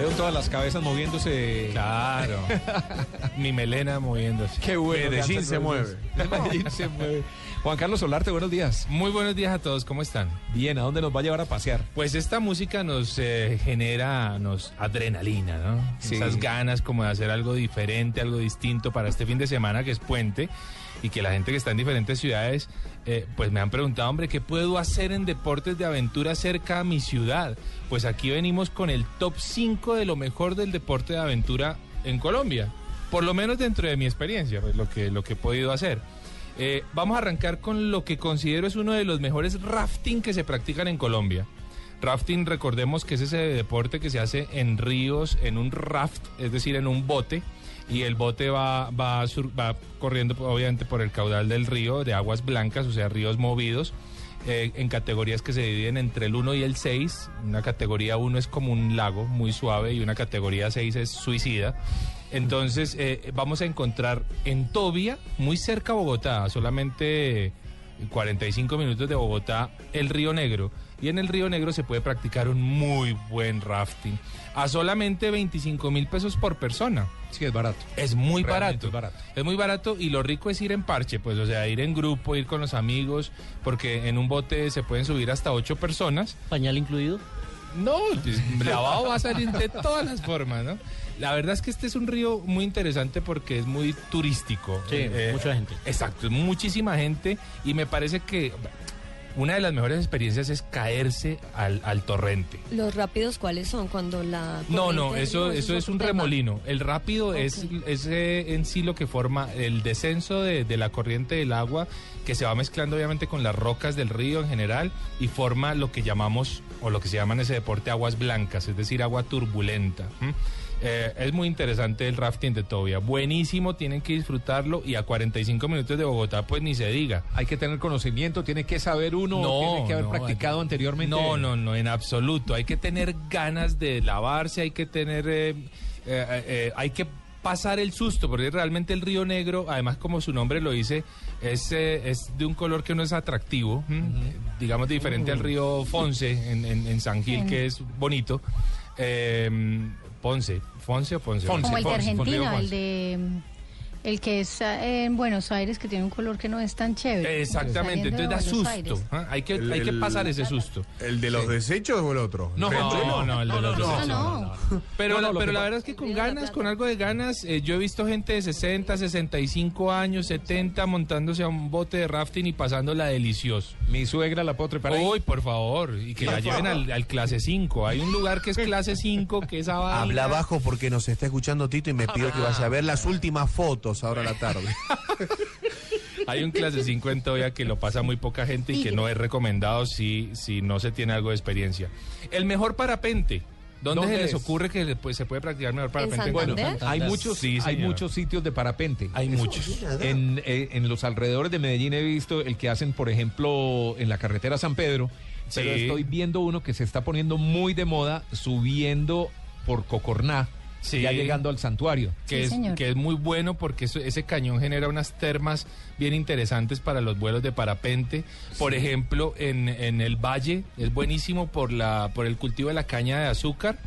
Veo todas las cabezas moviéndose. Claro. Mi melena moviéndose. Qué bueno. Medellín se mueve. Medellín se mueve. Juan Carlos Solarte, buenos días. Muy buenos días a todos, ¿cómo están? Bien, ¿a dónde nos va a llevar a pasear? Pues esta música nos eh, genera nos adrenalina, ¿no? Sí. Esas ganas como de hacer algo diferente, algo distinto para este fin de semana que es puente y que la gente que está en diferentes ciudades eh, pues me han preguntado, hombre, ¿qué puedo hacer en deportes de aventura cerca a mi ciudad? Pues aquí venimos con el top 5 de lo mejor del deporte de aventura en Colombia. Por lo menos dentro de mi experiencia, pues lo que, lo que he podido hacer. Eh, vamos a arrancar con lo que considero es uno de los mejores rafting que se practican en Colombia. Rafting, recordemos que es ese deporte que se hace en ríos, en un raft, es decir, en un bote, y el bote va, va, va corriendo obviamente por el caudal del río de aguas blancas, o sea, ríos movidos, eh, en categorías que se dividen entre el 1 y el 6. Una categoría 1 es como un lago muy suave y una categoría 6 es suicida. Entonces, eh, vamos a encontrar en Tobia, muy cerca a Bogotá, solamente 45 minutos de Bogotá, el Río Negro. Y en el Río Negro se puede practicar un muy buen rafting a solamente 25 mil pesos por persona. Sí, es barato. Es muy barato. es barato. Es muy barato y lo rico es ir en parche, pues, o sea, ir en grupo, ir con los amigos, porque en un bote se pueden subir hasta ocho personas. ¿Pañal incluido? No, pues, lavado va a salir de todas las formas, ¿no? La verdad es que este es un río muy interesante porque es muy turístico. Sí, mucha gente. Exacto, es muchísima gente y me parece que una de las mejores experiencias es caerse al, al torrente. ¿Los rápidos cuáles son? Cuando la... No, no, eso, eso es un tema. remolino. El rápido es, es eh, en sí lo que forma el descenso de, de la corriente del agua que se va mezclando obviamente con las rocas del río en general y forma lo que llamamos o lo que se llama en ese deporte aguas blancas, es decir, agua turbulenta. Eh, es muy interesante el rafting de Tobia. Buenísimo, tienen que disfrutarlo y a 45 minutos de Bogotá pues ni se diga. Hay que tener conocimiento, tiene que saber uno, tiene que haber no, practicado hay- anteriormente. No, no, no, en absoluto. Hay que tener ganas de lavarse, hay que tener, eh, eh, eh, hay que pasar el susto, porque realmente el río Negro, además como su nombre lo dice, es, eh, es de un color que no es atractivo, digamos diferente al río Fonce en, en- en San Gil, que es bonito. Eh, Ponce, Fonce o Ponce. Fonce. Como el de Argentina, el de el que es en Buenos Aires que tiene un color que no es tan chévere. Exactamente, entonces da susto. ¿ah? Hay que, El- hay que pasar ese susto. ¿El de los desechos o el otro? No, No, no, el de los No, desechos. no. Pero, No, la, pero que la verdad es que con ganas, con algo de ganas, eh, yo he visto gente de 60, 65 años, 70 montándose a un bote de rafting y pasándola delicioso. Mi suegra la puedo trepar. Uy, por favor, y que la lleven al, al clase 5. Hay un lugar que es clase 5, que es vaina. Habla abajo porque nos está escuchando Tito y me pidió que vaya a ver las últimas fotos ahora a la tarde. Hay un clase 5 en Toya que lo pasa muy poca gente y que no es recomendado si, si no se tiene algo de experiencia. El mejor parapente. ¿Dónde, ¿Dónde se les es? ocurre que le- pues, se puede practicar mejor parapente? en? Colombia? Hay muchos, Sí, hay muchos sitios de parapente. Hay muchos. En, eh, en los alrededores de Medellín he visto el que hacen, por ejemplo, en la carretera San Pedro. Pero estoy viendo uno que se está poniendo muy de moda, subiendo por Cocorná, Sí. ya llegando al santuario. que, Sí, es, señor. que es muy bueno porque eso- ese cañón genera unas termas bien interesantes para los vuelos de parapente. Por ejemplo, en, en el valle es buenísimo por, la, por el cultivo de la caña de azúcar.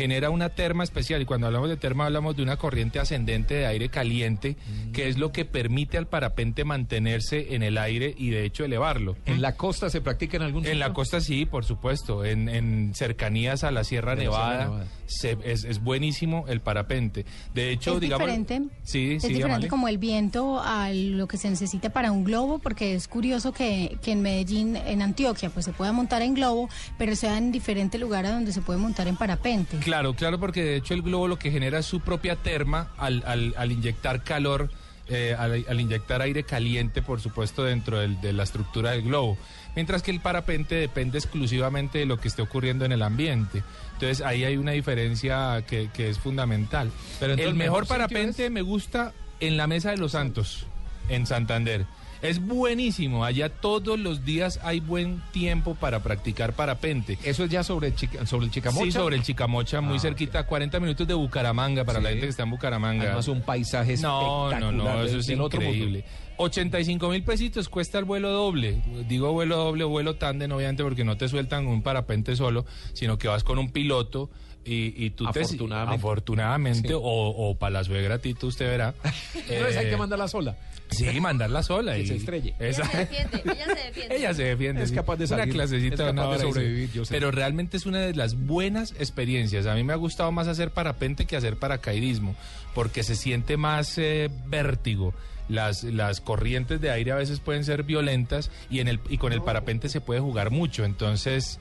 Genera una terma especial y cuando hablamos de terma hablamos de una corriente ascendente de aire caliente que es lo que permite al parapente mantenerse en el aire y de hecho elevarlo. ¿En la costa se practica en algún En la sitio? costa sí, por supuesto. En, en cercanías a la Sierra De la Sierra Nevada, se- es, es buenísimo el parapente. De hecho, es digamos... diferente, Sí, es sí, diferente Amalia. como el viento a lo que se necesita para un globo, porque es curioso que, que en Medellín, en Antioquia, pues se pueda montar en globo, pero sea en diferente lugar a donde se puede montar en parapente. Claro, claro, porque de hecho el globo lo que genera es su propia terma al, al- al inyectar calor eh, al, al inyectar aire caliente, por supuesto, dentro del- de la estructura del globo. Mientras que el parapente depende exclusivamente de lo que esté ocurriendo en el ambiente. Entonces ahí hay una diferencia que, que es fundamental. Pero el ¿el mejor parapente es? me gusta en la Mesa de los Santos, en Santander. Es buenísimo, allá todos los días hay buen tiempo para practicar parapente. Eso es ya sobre, el Chica- sobre el Chicamocha. Sí, sobre el Chicamocha, muy Ah, cerquita, 40 minutos de Bucaramanga para la gente que está en Bucaramanga. Además, un paisaje no, no, espectacular. no, eso es increíble. 85 mil pesitos cuesta el vuelo doble. Digo vuelo doble, vuelo tándem, obviamente, porque no te sueltan un parapente solo, sino que vas con un piloto y, y tú te... Afortunadamente. Afortunadamente, Sí. o, o para la suegra, Tito, usted verá. Entonces hay Eh, que mandarla sola. Sí, mandarla sola. Que y, se estrelle. Esa- Ella se defiende, ella se defiende. ella se defiende. Es sí. capaz de Una salir, clasecita es de una capaz de sobrevivir, yo sé. Pero realmente es una de las buenas experiencias. A mí me ha gustado más hacer parapente que hacer paracaidismo, porque se siente más eh, vértigo. Las, las corrientes de aire a veces pueden ser violentas y, en el, y con el parapente se puede jugar mucho. Entonces, eh,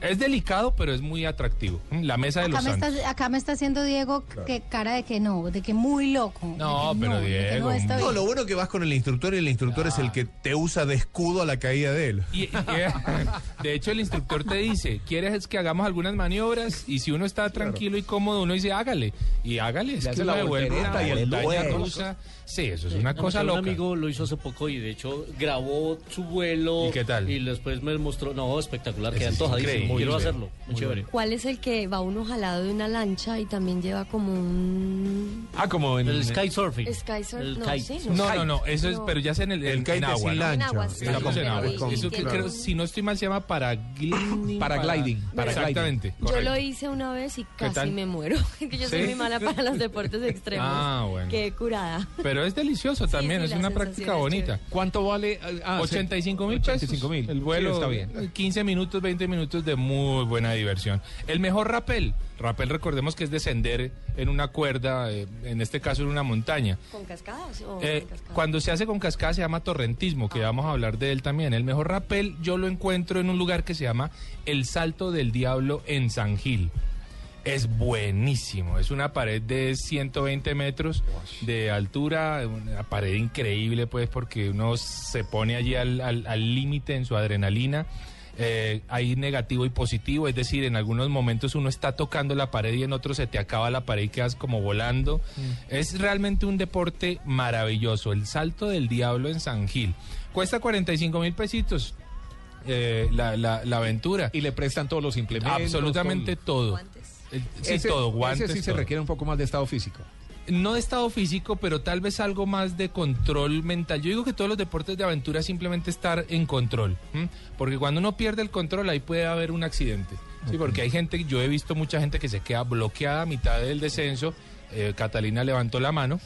es delicado, pero es muy atractivo. Mm, La mesa de Acá los me, santos. está, acá me está haciendo Diego que cara de que no, de que muy loco. No, pero Diego, no está No, lo bueno que vas con el instructor y el instructor es el que te usa de escudo a la caída de él. Y, y- de hecho, el instructor te dice, ¿quieres que hagamos algunas maniobras? Y si uno está tranquilo y cómodo, uno dice, hágale. Y hágale, es Le que hace uno la devuelve una y el rusa. Sí, eso es una No, cosa un loca. amigo lo hizo hace poco y de hecho grabó su vuelo. ¿Y qué tal? Y después me mostró, no, espectacular, Ese queda es antojadísimo. increíble. Quiero hacerlo, muy, muy chévere. ¿Cuál es el que va uno jalado de una lancha y también lleva como un Ah, como en... El sky surfing. sky surf? El No, kite. sí, No, no, no, eso es, pero ya es en el, El en, kite en agua. sin ¿no? lancha. En agua, sí. Estamos en agua. Eso que entiendo. creo, si no estoy mal, se llama paragliding. Paragliding, para-. Exactamente. Yo lo hice una vez y casi me muero. que yo soy muy mala para los deportes extremos. Ah, bueno. Qué curada. Pero es delicioso también, es una práctica bonita. ¿Cuánto vale? Ah, 85 mil pesos. 85 mil. El vuelo está bien. 15 minutos, 20 minutos de muy buena diversión. El mejor rappel. Rappel, recordemos que es descender en una cuerda, eh, en este caso en una montaña. ¿Con cascadas o Eh, cascadas? cuando se hace con cascada se llama torrentismo, que vamos a hablar de él también. El mejor rappel yo lo encuentro en un lugar que se llama El Salto del Diablo en San Gil. Es buenísimo, es una pared de 120 metros de altura, una pared increíble pues porque uno se pone allí al al- al límite en su adrenalina. Eh, hay negativo y positivo, es decir, en algunos momentos uno está tocando la pared y en otros se te acaba la pared y quedas como volando. Es realmente un deporte maravilloso, el salto del diablo en San Gil. Cuesta 45 mil pesitos eh, la, la- la aventura. Y le prestan todos los implementos. Absolutamente todo. Guantes. Eh, Sí, Ese- todo, guantes. Ese sí se requiere un poco más de estado físico. No de estado físico, pero tal vez algo más de control mental. Yo digo que todos los deportes de aventura simplemente estar en control. ¿m? Porque cuando uno pierde el control, ahí puede haber un accidente. Sí, porque hay gente, yo he visto mucha gente que se queda bloqueada a mitad del descenso. Eh, Catalina levantó la mano.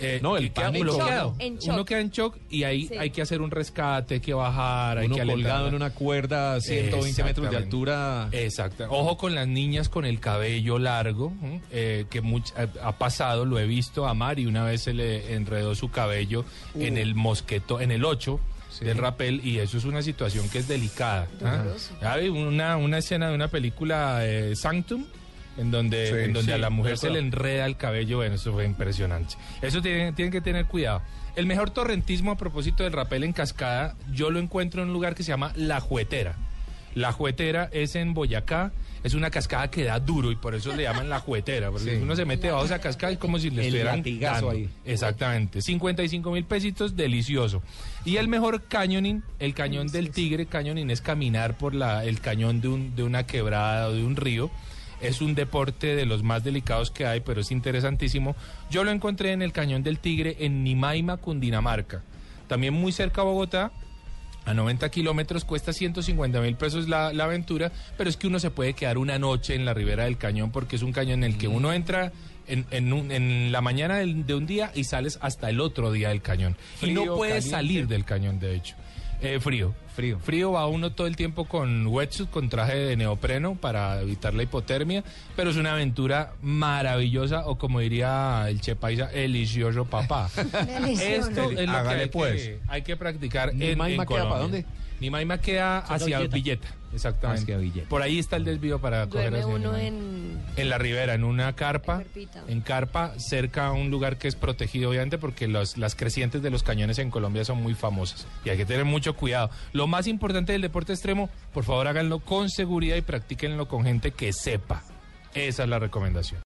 Eh, No, el queda bloqueado. Uno queda en shock y ahí Sí. hay que hacer un rescate, hay que bajar, hay que colgado en una cuerda a 120 metros de altura. Exacto. Ojo con las niñas con el cabello largo, eh, que much- ha, ha pasado, lo he visto a Mari, una vez se le enredó su cabello en el mosqueto, en el 8 del rapel, y eso es una situación que es delicada. Hay una, una escena de una película eh, Sanctum, en donde, Sí, en donde sí, a la mujer se le enreda el cabello, bueno, eso fue impresionante. Eso tienen, tienen que tener cuidado. El mejor torrentismo a propósito del rapel en cascada, yo lo encuentro en un lugar que se llama La Juetera. La Juetera es en Boyacá, es una cascada que da duro y por eso le llaman La Juetera, porque Sí. uno se mete bajo esa cascada es como si le El estuvieran dando. ahí. Exactamente, 55 mil pesitos, delicioso. Y el mejor cañoning, el cañón del tigre, cañoning es caminar por la, el cañón de, un, de una quebrada o de un río. Es un deporte de los más delicados que hay, pero es interesantísimo. Yo lo encontré en el Cañón del Tigre en Nimaima, Cundinamarca. También muy cerca a Bogotá, a 90 kilómetros, cuesta 150 mil pesos la, la aventura, pero es que uno se puede quedar una noche en la ribera del cañón porque es un cañón en el que uno entra en, en un- en la mañana de un día y sales hasta el otro día del cañón. y no puedes caliente. salir del cañón, de hecho. Eh, frío. Frío. Frío va uno todo el tiempo con wetsuit, con traje de neopreno para evitar la hipotermia, pero es una aventura maravillosa o como diría el Che Paisa, delicioso papá. Delicioso. Esto es lo que Hágale hay, pues. que hay que practicar en, en para dónde? Nimaima queda hacia Villeta. Villeta. exactamente. Hacia Villeta. Por ahí está el desvío para coger Duerme hacia uno en... En la ribera, en una carpa, En carpa, cerca a un lugar que es protegido, obviamente, porque los- las crecientes de los cañones en Colombia son muy famosas y hay que tener mucho cuidado. Lo más importante del deporte extremo, por favor háganlo con seguridad y practíquenlo con gente que sepa. Esa es la recomendación.